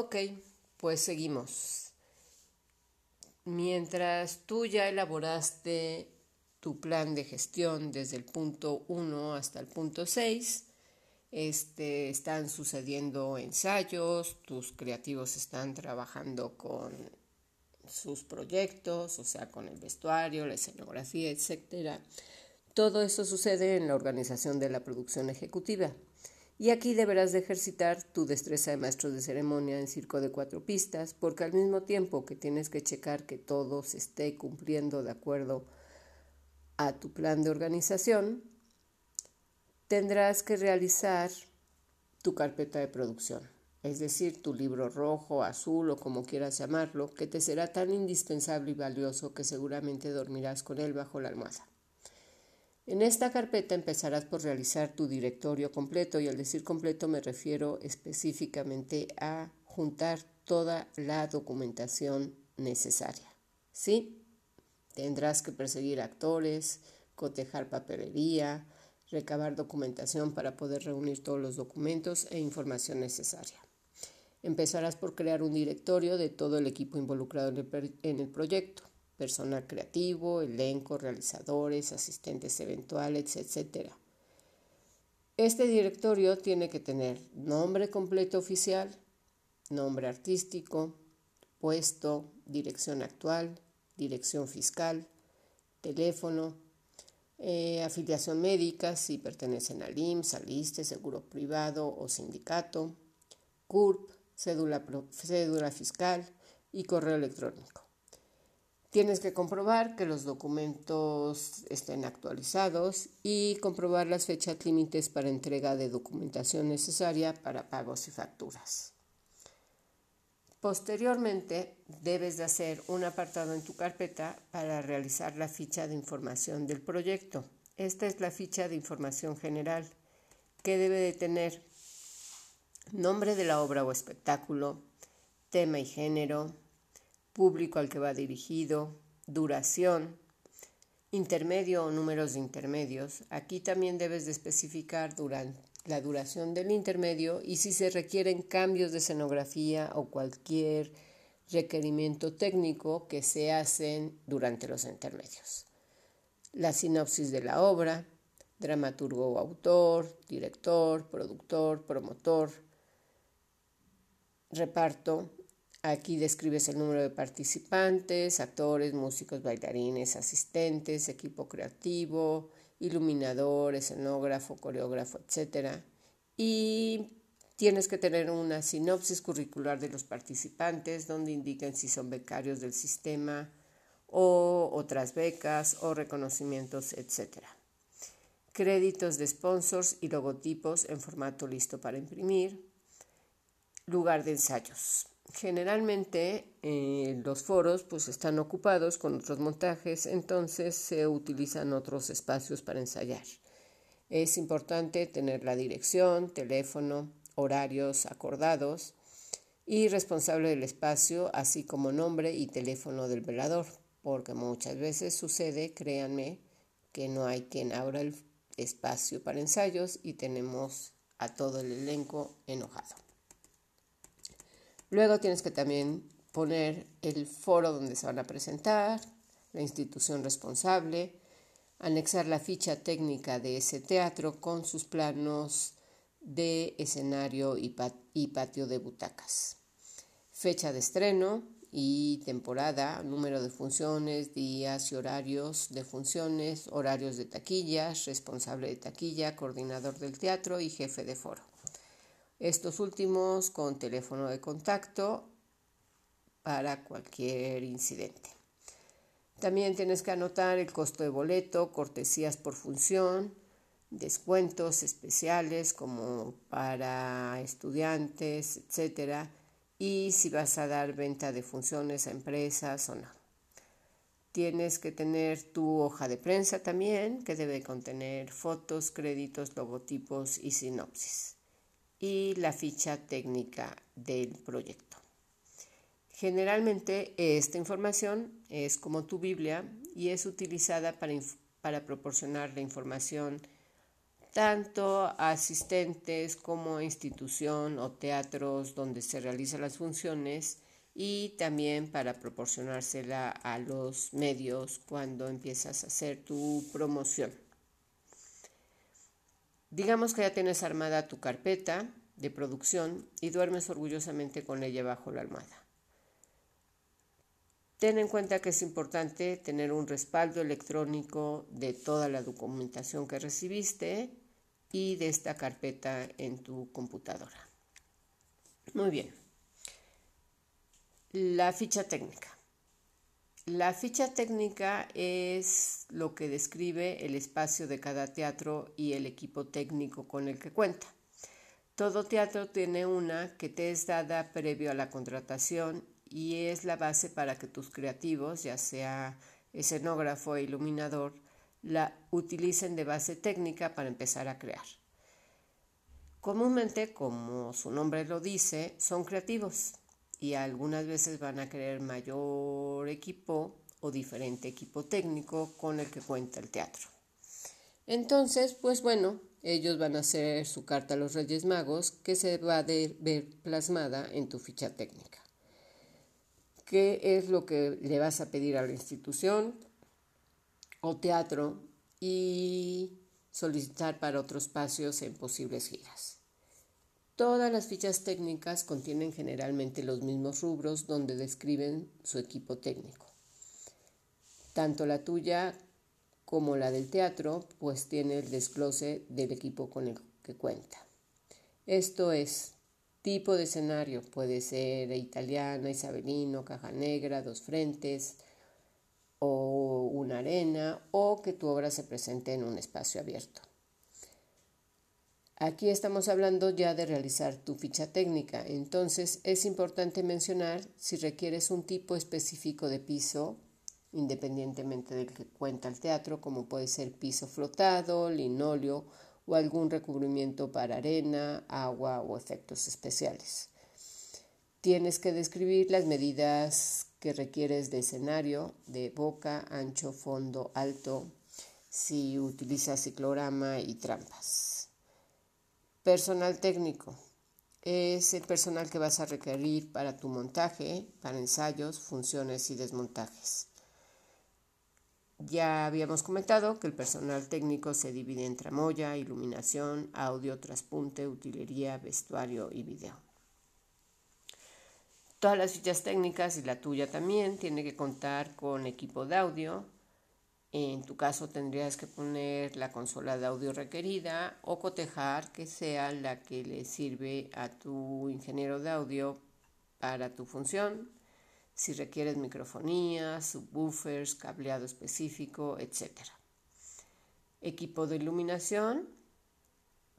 Ok, pues seguimos. Mientras tú ya elaboraste tu plan de gestión desde el punto 1 hasta el punto 6, este, están sucediendo ensayos, tus creativos están trabajando con sus proyectos, o sea, con el vestuario, la escenografía, etc. Todo eso sucede en la organización de la producción ejecutiva. Y aquí deberás de ejercitar tu destreza de maestro de ceremonia en circo de cuatro pistas, porque al mismo tiempo que tienes que checar que todo se esté cumpliendo de acuerdo a tu plan de organización, tendrás que realizar tu carpeta de producción, es decir, tu libro rojo, azul o como quieras llamarlo, que te será tan indispensable y valioso que seguramente dormirás con él bajo la almohada. En esta carpeta empezarás por realizar tu directorio completo y al decir completo me refiero específicamente a juntar toda la documentación necesaria. ¿Sí? Tendrás que perseguir actores, cotejar papelería, recabar documentación para poder reunir todos los documentos e información necesaria. Empezarás por crear un directorio de todo el equipo involucrado en el, proyecto personal creativo, elenco, realizadores, asistentes eventuales, etc. Este directorio tiene que tener nombre completo oficial, nombre artístico, puesto, dirección actual, dirección fiscal, teléfono, eh, afiliación médica si pertenecen al IMSS, al ISTE, seguro privado o sindicato, CURP, cédula, cédula fiscal y correo electrónico. Tienes que comprobar que los documentos estén actualizados y comprobar las fechas límites para entrega de documentación necesaria para pagos y facturas. Posteriormente, debes de hacer un apartado en tu carpeta para realizar la ficha de información del proyecto. Esta es la ficha de información general que debe de tener nombre de la obra o espectáculo, tema y género, público al que va dirigido, duración, intermedio o números de intermedios. Aquí también debes de especificar la duración del intermedio y si se requieren cambios de escenografía o cualquier requerimiento técnico que se hacen durante los intermedios. La sinopsis de la obra, dramaturgo o autor, director, productor, promotor, reparto, Aquí describes el número de participantes, actores, músicos, bailarines, asistentes, equipo creativo, iluminador, escenógrafo, coreógrafo, etc. Y tienes que tener una sinopsis curricular de los participantes donde indiquen si son becarios del sistema o otras becas o reconocimientos, etc. Créditos de sponsors y logotipos en formato listo para imprimir. Lugar de ensayos. Generalmente eh, los foros pues están ocupados con otros montajes, entonces se utilizan otros espacios para ensayar. Es importante tener la dirección, teléfono, horarios acordados y responsable del espacio, así como nombre y teléfono del velador, porque muchas veces sucede, créanme, que no hay quien abra el espacio para ensayos y tenemos a todo el elenco enojado. Luego tienes que también poner el foro donde se van a presentar, la institución responsable, anexar la ficha técnica de ese teatro con sus planos de escenario y, patio de butacas. Fecha de estreno y temporada, número de funciones, días y horarios de funciones, horarios de taquillas, responsable de taquilla, coordinador del teatro y jefe de foro. Estos últimos con teléfono de contacto para cualquier incidente. También tienes que anotar el costo de boleto, cortesías por función, descuentos especiales como para estudiantes, etcétera, y si vas a dar venta de funciones a empresas o no. Tienes que tener tu hoja de prensa también, que debe contener fotos, créditos, logotipos y sinopsis y la ficha técnica del proyecto. Generalmente esta información es como tu Biblia y es utilizada para, para proporcionar la información tanto a asistentes como a institución o teatros donde se realizan las funciones y también para proporcionársela a los medios cuando empiezas a hacer tu promoción. Digamos que ya tienes armada tu carpeta de producción y duermes orgullosamente con ella bajo la almohada. Ten en cuenta que es importante tener un respaldo electrónico de toda la documentación que recibiste y de esta carpeta en tu computadora. Muy bien. La ficha técnica. La ficha técnica es lo que describe el espacio de cada teatro y el equipo técnico con el que cuenta. Todo teatro tiene una que te es dada previo a la contratación y es la base para que tus creativos, ya sea escenógrafo e iluminador, la utilicen de base técnica para empezar a crear. Comúnmente, como su nombre lo dice, son creativos y algunas veces van a querer mayor equipo o diferente equipo técnico con el que cuenta el teatro. Entonces, pues bueno, ellos van a hacer su carta a los Reyes Magos que se va a ver plasmada en tu ficha técnica. ¿Qué es lo que le vas a pedir a la institución o teatro y solicitar para otros espacios en posibles giras? Todas las fichas técnicas contienen generalmente los mismos rubros donde describen su equipo técnico. Tanto la tuya como la del teatro, pues tiene el desglose del equipo con el que cuenta. Esto es tipo de escenario, puede ser italiana, isabelino, caja negra, dos frentes o una arena o que tu obra se presente en un espacio abierto. Aquí estamos hablando ya de realizar tu ficha técnica, entonces es importante mencionar si requieres un tipo específico de piso, independientemente del que cuenta el teatro, como puede ser piso flotado, linóleo o algún recubrimiento para arena, agua o efectos especiales. Tienes que describir las medidas que requieres de escenario, de boca, ancho, fondo, alto, si utilizas ciclorama y trampas. Personal técnico. Es el personal que vas a requerir para tu montaje, para ensayos, funciones y desmontajes. Ya habíamos comentado que el personal técnico se divide en tramoya, iluminación, audio, traspunte, utilería, vestuario y video. Todas las fichas técnicas y la tuya también tiene que contar con equipo de audio, en tu caso tendrías que poner la consola de audio requerida o cotejar que sea la que le sirve a tu ingeniero de audio para tu función, si requieres microfonía, subwoofers, cableado específico, etc. Equipo de iluminación,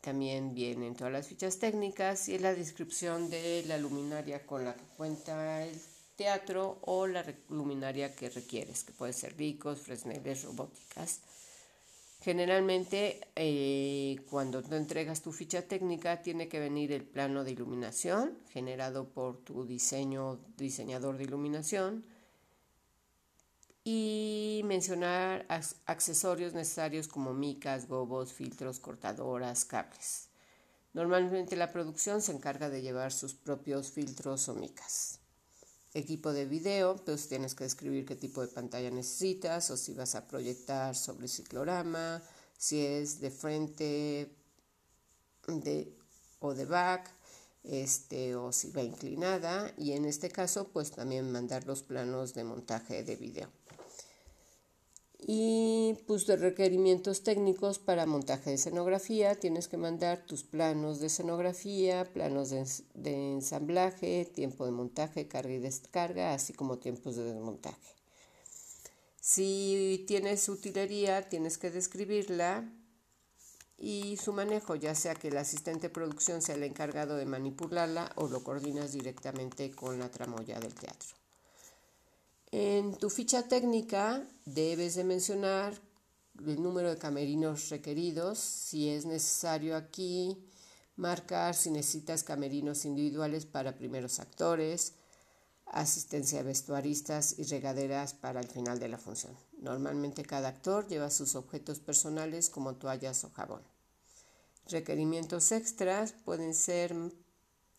también vienen todas las fichas técnicas y la descripción de la luminaria con la que cuenta el teatro o la luminaria que requieres, que puede ser ricos, fresneles, robóticas. Generalmente, eh, cuando te entregas tu ficha técnica, tiene que venir el plano de iluminación generado por tu diseño, diseñador de iluminación y mencionar accesorios necesarios como micas, gobos, filtros, cortadoras, cables. Normalmente la producción se encarga de llevar sus propios filtros o micas equipo de video, pues tienes que describir qué tipo de pantalla necesitas o si vas a proyectar sobre ciclorama, si es de frente de, o de back, este, o si va inclinada y en este caso pues también mandar los planos de montaje de video y pues de requerimientos técnicos para montaje de escenografía. Tienes que mandar tus planos de escenografía, planos de, ensamblaje, tiempo de montaje, carga y descarga, así como tiempos de desmontaje. Si tienes utilería, tienes que describirla y su manejo, ya sea que el asistente de producción sea el encargado de manipularla o lo coordinas directamente con la tramoya del teatro. En tu ficha técnica debes de mencionar el número de camerinos requeridos, si es necesario aquí marcar si necesitas camerinos individuales para primeros actores, asistencia de vestuaristas y regaderas para el final de la función. Normalmente cada actor lleva sus objetos personales como toallas o jabón. Requerimientos extras pueden ser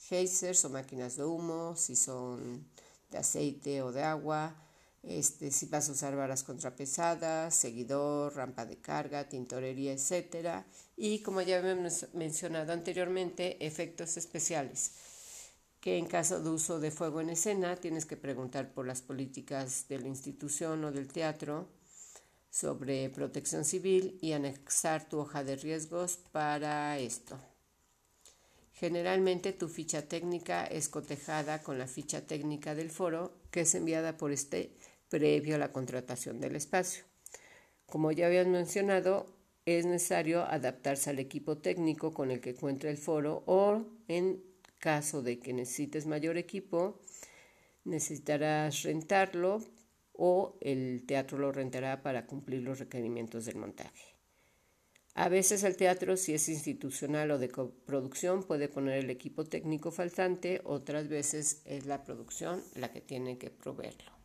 geysers o máquinas de humo, si son de aceite o de agua, este, si vas a usar varas contrapesadas, seguidor, rampa de carga, tintorería, etc. Y como ya hemos mencionado anteriormente, efectos especiales, que en caso de uso de fuego en escena tienes que preguntar por las políticas de la institución o del teatro sobre protección civil y anexar tu hoja de riesgos para esto. Generalmente tu ficha técnica es cotejada con la ficha técnica del foro que es enviada por este previo a la contratación del espacio. Como ya habían mencionado, es necesario adaptarse al equipo técnico con el que cuenta el foro o en caso de que necesites mayor equipo, necesitarás rentarlo o el teatro lo rentará para cumplir los requerimientos del montaje. A veces el teatro, si es institucional o de coproducción, puede poner el equipo técnico faltante, otras veces es la producción la que tiene que proveerlo.